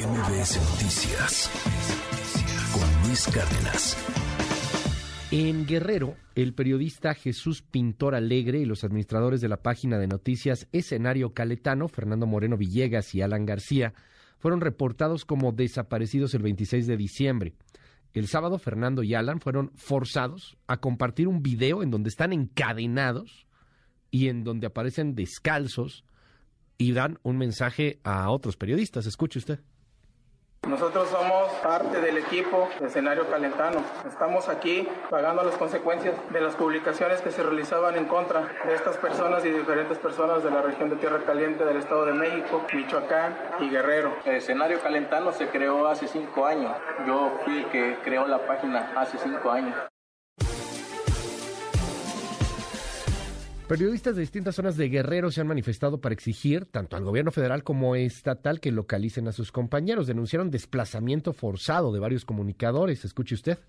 MBS Noticias con Luis Cárdenas. En Guerrero, el periodista Jesús Pintor Alegre y los administradores de la página de noticias Escenario Caletano, Fernando Moreno Villegas y Alan García, fueron reportados como desaparecidos el 26 de diciembre. El sábado, Fernando y Alan fueron forzados a compartir un video en donde están encadenados y en donde aparecen descalzos y dan un mensaje a otros periodistas. Escuche usted. Nosotros somos parte del equipo de escenario calentano. Estamos aquí pagando las consecuencias de las publicaciones que se realizaban en contra de estas personas y diferentes personas de la región de Tierra Caliente del Estado de México, Michoacán y Guerrero. El escenario calentano se creó hace cinco años. Yo fui el que creó la página hace cinco años. Periodistas de distintas zonas de Guerrero se han manifestado para exigir, tanto al gobierno federal como estatal, que localicen a sus compañeros. Denunciaron desplazamiento forzado de varios comunicadores. Escuche usted.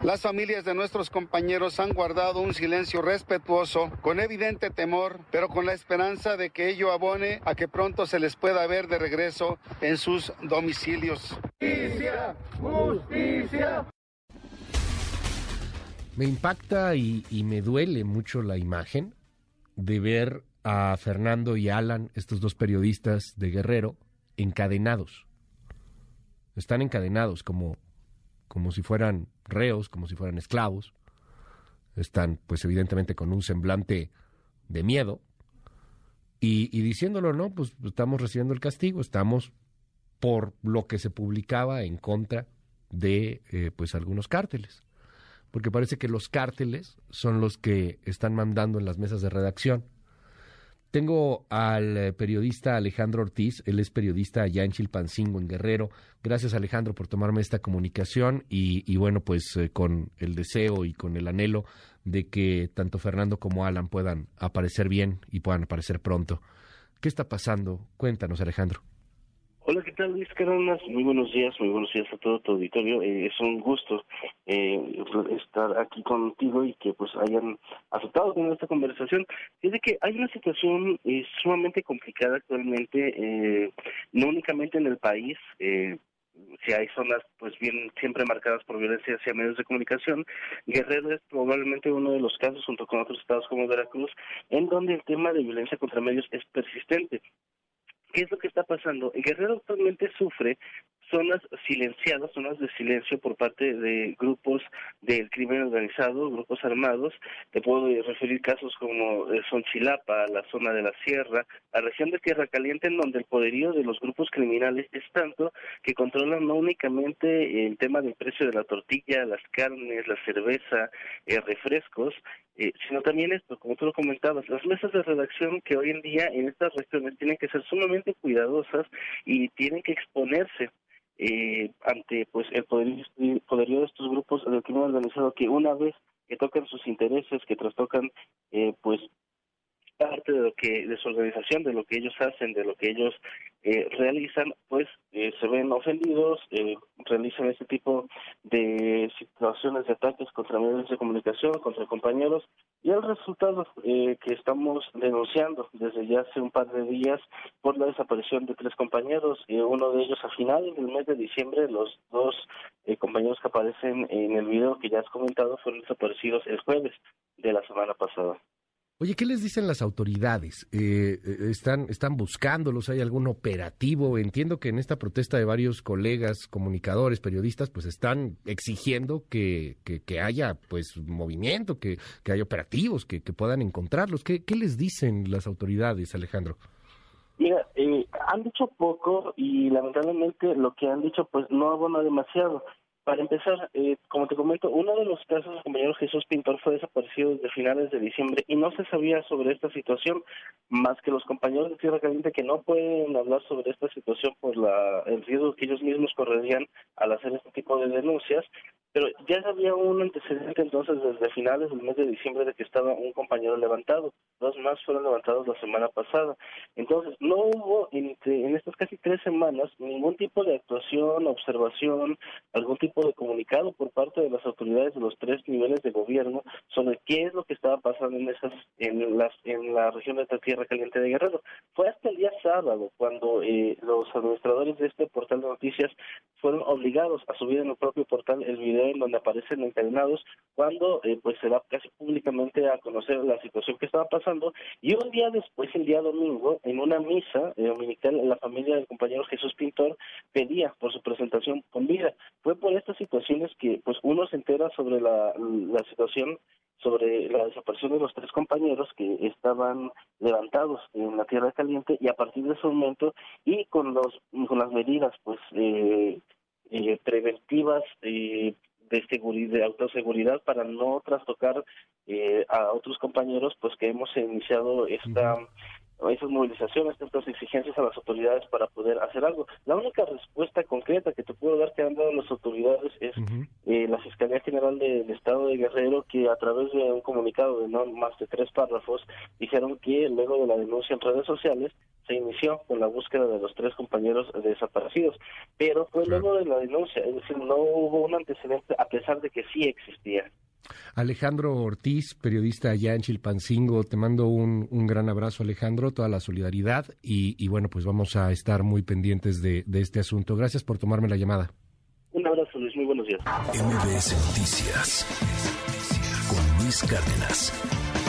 Las familias de nuestros compañeros han guardado un silencio respetuoso, con evidente temor, pero con la esperanza de que ello abone a que pronto se les pueda ver de regreso en sus domicilios. Justicia, justicia. Me impacta y, me duele mucho la imagen de ver a Fernando y Alan, estos dos periodistas de Guerrero, encadenados. Están encadenados como, como si fueran reos, como si fueran esclavos. Están, pues evidentemente, con un semblante de miedo. Y, diciéndolo, no, pues estamos recibiendo el castigo, estamos por lo que se publicaba en contra de eh, pues algunos cárteles porque parece que los cárteles son los que están mandando en las mesas de redacción. Tengo al eh, periodista Alejandro Ortiz, él es periodista allá en Chilpancingo, en Guerrero. Gracias Alejandro por tomarme esta comunicación y, bueno, pues eh, con el deseo y con el anhelo de que tanto Fernando como Alan puedan aparecer bien y puedan aparecer pronto. ¿Qué está pasando? Cuéntanos Alejandro. Hola, ¿qué tal Luis Cárdenas? Muy buenos días, muy buenos días a todo tu auditorio. Eh, es un gusto eh, estar aquí contigo y que pues hayan aceptado con esta conversación. De que hay una situación eh, sumamente complicada actualmente, no únicamente en el país, si hay zonas pues bien siempre marcadas por violencia hacia medios de comunicación, Guerrero es probablemente uno de los casos junto con otros estados como Veracruz en donde el tema de violencia contra medios es persistente. ¿Qué es lo que está pasando? El Guerrero actualmente sufre zonas silenciadas, zonas de silencio por parte de grupos del crimen organizado, grupos armados. Te puedo referir casos como eh, Sonchilapa, la zona de la Sierra, la región de Tierra Caliente, en donde el poderío de los grupos criminales es tanto que controlan no únicamente el tema del precio de la tortilla, las carnes, la cerveza, eh, refrescos, eh, sino también esto, como tú lo comentabas, las mesas de redacción que hoy en día en estas regiones tienen que ser sumamente cuidadosas y tienen que exponerse eh, ante pues el poderío, de estos grupos del crimen organizado que una vez que tocan sus intereses, que trastocan eh, pues de lo que de su organización, de lo que ellos hacen, de lo que ellos eh, realizan, pues eh, se ven ofendidos, eh, realizan este tipo de situaciones de ataques contra medios de comunicación, contra compañeros, y el resultado que estamos denunciando desde ya hace un par de días por la desaparición de tres compañeros, uno de ellos a finales del mes de diciembre, los dos compañeros que aparecen en el video que ya has comentado fueron desaparecidos el jueves de la semana pasada. Oye, ¿qué les dicen las autoridades? Eh, eh, ¿están, ¿Están buscándolos? ¿Hay algún operativo? Entiendo que en esta protesta de varios colegas, comunicadores, periodistas, pues están exigiendo que, que, haya pues movimiento, que, que haya operativos, que, que puedan encontrarlos. ¿Qué, ¿Qué les dicen las autoridades, Alejandro? Mira, eh, han dicho poco y lamentablemente lo que han dicho pues no abona demasiado. Para empezar, eh, como te comento, uno de los casos del compañero Jesús Pintor fue desaparecido desde finales de diciembre y no se sabía sobre esta situación más que los compañeros de Tierra Caliente que no pueden hablar sobre esta situación por la, el riesgo que ellos mismos correrían al hacer este tipo de denuncias. Pero ya había un antecedente entonces desde finales del mes de diciembre de que estaba un compañero levantado. dos más fueron levantados la semana pasada. Entonces, no hubo en, en estas casi tres semanas ningún tipo de actuación, observación, algún tipo de comunicado por parte de las autoridades de los tres niveles de gobierno sobre qué es lo que estaba pasando en esas en las en la región de la Tierra Caliente de Guerrero. Fue hasta el día sábado cuando eh, los administradores de este portal de noticias fueron obligados a subir en el propio portal el video en donde aparecen encadenados cuando eh, pues se da casi públicamente a conocer la situación que estaba pasando y un día después, el día domingo, en una misa eh, dominical, la familia del compañero Jesús Pintor pedía por su presentación con vida. Fue por estas situaciones que pues uno se entera sobre la, la situación sobre la desaparición de los tres compañeros que estaban levantados en la tierra caliente y a partir de ese momento y con los con las medidas pues eh, eh, preventivas eh, de seguridad, de autoseguridad para no trastocar eh, a otros compañeros, pues que hemos iniciado esta esas movilizaciones, estas exigencias a las autoridades para poder hacer algo. La única respuesta concreta que te puedo dar que han dado las autoridades es eh, la Fiscalía General del Estado de Guerrero, que a través de un comunicado de no más de tres párrafos dijeron que luego de la denuncia en redes sociales se inició con la búsqueda de los tres compañeros desaparecidos, pero fue luego de la denuncia, es decir, no hubo un antecedente a pesar de que sí existía. Alejandro Ortiz, periodista allá en Chilpancingo, te mando un, gran abrazo, Alejandro, toda la solidaridad y, bueno, pues vamos a estar muy pendientes de, de, este asunto. Gracias por tomarme la llamada. Un abrazo, Luis, muy buenos días. MBS Noticias con Luis Cárdenas.